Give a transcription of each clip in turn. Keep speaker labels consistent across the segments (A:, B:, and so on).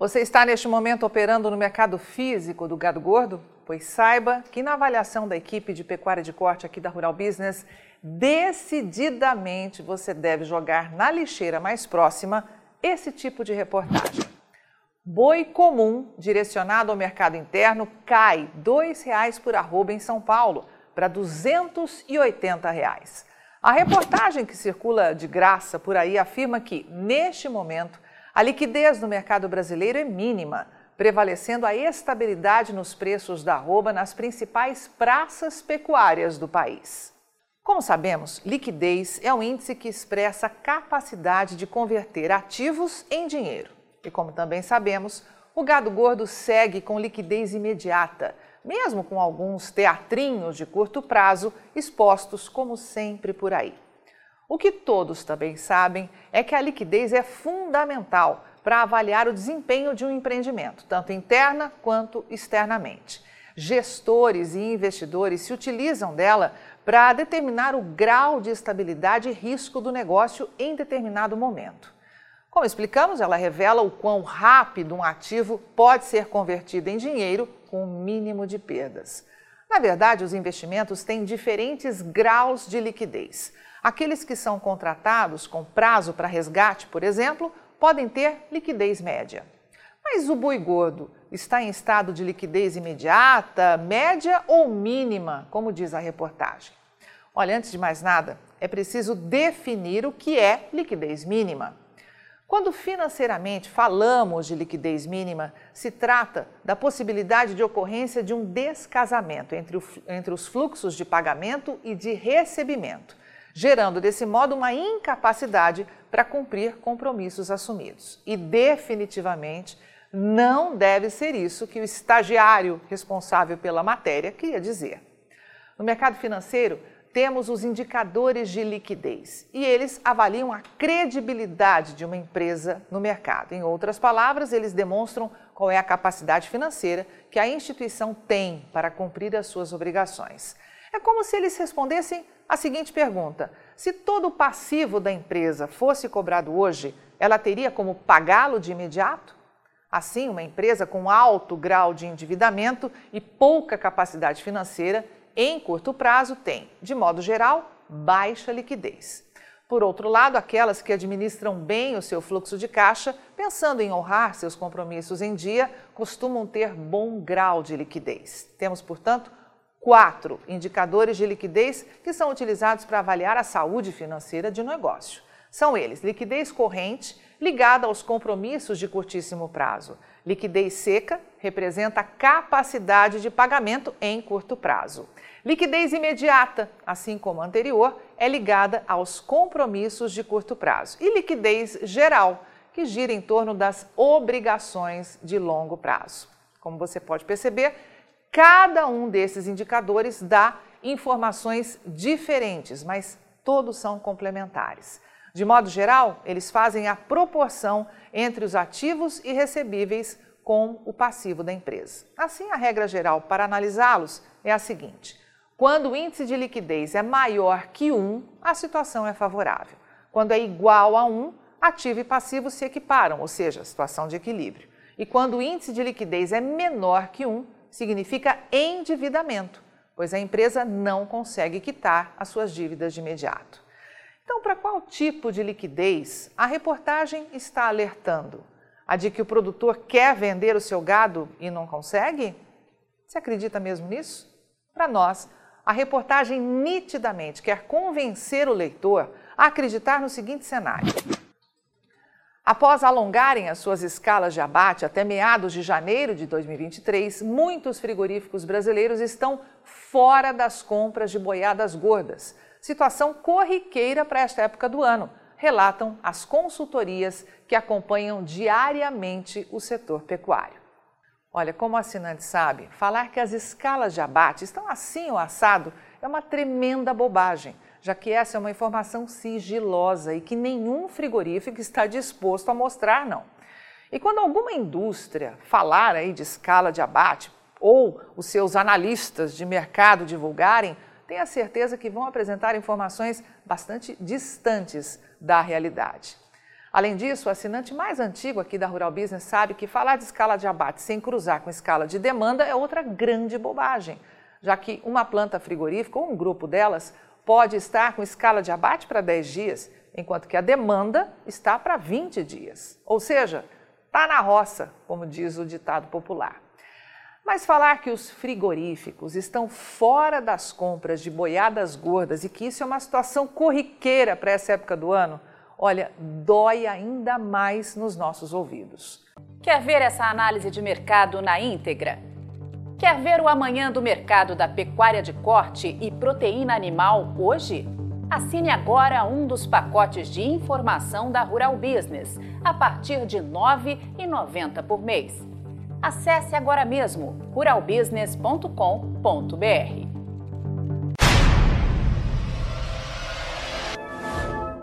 A: Você está neste momento operando no mercado físico do gado gordo? Pois saiba que na avaliação da equipe de pecuária de corte aqui da Rural Business, decididamente você deve jogar na lixeira mais próxima esse tipo de reportagem. Boi comum direcionado ao mercado interno cai R$ 2,00 por arroba em São Paulo para 280 reais. A reportagem que circula de graça por aí afirma que, neste momento, a liquidez no mercado brasileiro é mínima, prevalecendo a estabilidade nos preços da arroba nas principais praças pecuárias do país. Como sabemos, liquidez é um índice que expressa a capacidade de converter ativos em dinheiro. E como também sabemos, o gado gordo segue com liquidez imediata, mesmo com alguns teatrinhos de curto prazo expostos como sempre por aí. O que todos também sabem é que a liquidez é fundamental para avaliar o desempenho de um empreendimento, tanto interna quanto externamente. Gestores e investidores se utilizam dela para determinar o grau de estabilidade e risco do negócio em determinado momento. Como explicamos, ela revela o quão rápido um ativo pode ser convertido em dinheiro com o mínimo de perdas. Na verdade, os investimentos têm diferentes graus de liquidez. Aqueles que são contratados com prazo para resgate, por exemplo, podem ter liquidez média. Mas o boi gordo está em estado de liquidez imediata, média ou mínima, como diz a reportagem? Olha, antes de mais nada, é preciso definir o que é liquidez mínima. Quando financeiramente falamos de liquidez mínima, se trata da possibilidade de ocorrência de um descasamento entre, o, entre os fluxos de pagamento e de recebimento gerando desse modo uma incapacidade para cumprir compromissos assumidos. E definitivamente não deve ser isso que o estagiário responsável pela matéria queria dizer. No mercado financeiro, temos os indicadores de liquidez e eles avaliam a credibilidade de uma empresa no mercado. Em outras palavras, eles demonstram qual é a capacidade financeira que a instituição tem para cumprir as suas obrigações. É como se eles respondessem a seguinte pergunta: se todo o passivo da empresa fosse cobrado hoje, ela teria como pagá-lo de imediato? Assim, uma empresa com alto grau de endividamento e pouca capacidade financeira, em curto prazo, tem, de modo geral, baixa liquidez. Por outro lado, aquelas que administram bem o seu fluxo de caixa, pensando em honrar seus compromissos em dia, costumam ter bom grau de liquidez. Temos, portanto, quatro indicadores de liquidez que são utilizados para avaliar a saúde financeira de um negócio. São eles: liquidez corrente, ligada aos compromissos de curtíssimo prazo. Liquidez seca representa a capacidade de pagamento em curto prazo. Liquidez imediata, assim como a anterior, é ligada aos compromissos de curto prazo. E liquidez geral, que gira em torno das obrigações de longo prazo. Como você pode perceber, Cada um desses indicadores dá informações diferentes, mas todos são complementares. De modo geral, eles fazem a proporção entre os ativos e recebíveis com o passivo da empresa. Assim, a regra geral para analisá-los é a seguinte: quando o índice de liquidez é maior que 1, a situação é favorável. Quando é igual a 1, ativo e passivo se equiparam, ou seja, situação de equilíbrio. E quando o índice de liquidez é menor que 1, significa endividamento, pois a empresa não consegue quitar as suas dívidas de imediato. Então, para qual tipo de liquidez a reportagem está alertando? A de que o produtor quer vender o seu gado e não consegue? Você acredita mesmo nisso? Para nós, a reportagem nitidamente quer convencer o leitor a acreditar no seguinte cenário: Após alongarem as suas escalas de abate até meados de janeiro de 2023, muitos frigoríficos brasileiros estão fora das compras de boiadas gordas. Situação corriqueira para esta época do ano, relatam as consultorias que acompanham diariamente o setor pecuário. Olha, como o assinante sabe, falar que as escalas de abate estão assim ou assado é uma tremenda bobagem já que essa é uma informação sigilosa e que nenhum frigorífico está disposto a mostrar, não. E quando alguma indústria falar aí de escala de abate ou os seus analistas de mercado divulgarem, tenha certeza que vão apresentar informações bastante distantes da realidade. Além disso, o assinante mais antigo aqui da Rural Business sabe que falar de escala de abate sem cruzar com escala de demanda é outra grande bobagem, já que uma planta frigorífica ou um grupo delas pode estar com escala de abate para 10 dias, enquanto que a demanda está para 20 dias. Ou seja, está na roça, como diz o ditado popular. Mas falar que os frigoríficos estão fora das compras de boiadas gordas e que isso é uma situação corriqueira para essa época do ano, olha, dói ainda mais nos nossos ouvidos.
B: Quer ver essa análise de mercado na íntegra? Quer ver o amanhã do mercado da pecuária de corte e proteína animal hoje? Assine agora um dos pacotes de informação da Rural Business, a partir de R$ 9,90 por mês. Acesse agora mesmo ruralbusiness.com.br.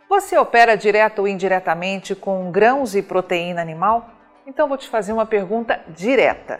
A: Você opera direto ou indiretamente com grãos e proteína animal? Então vou te fazer uma pergunta direta.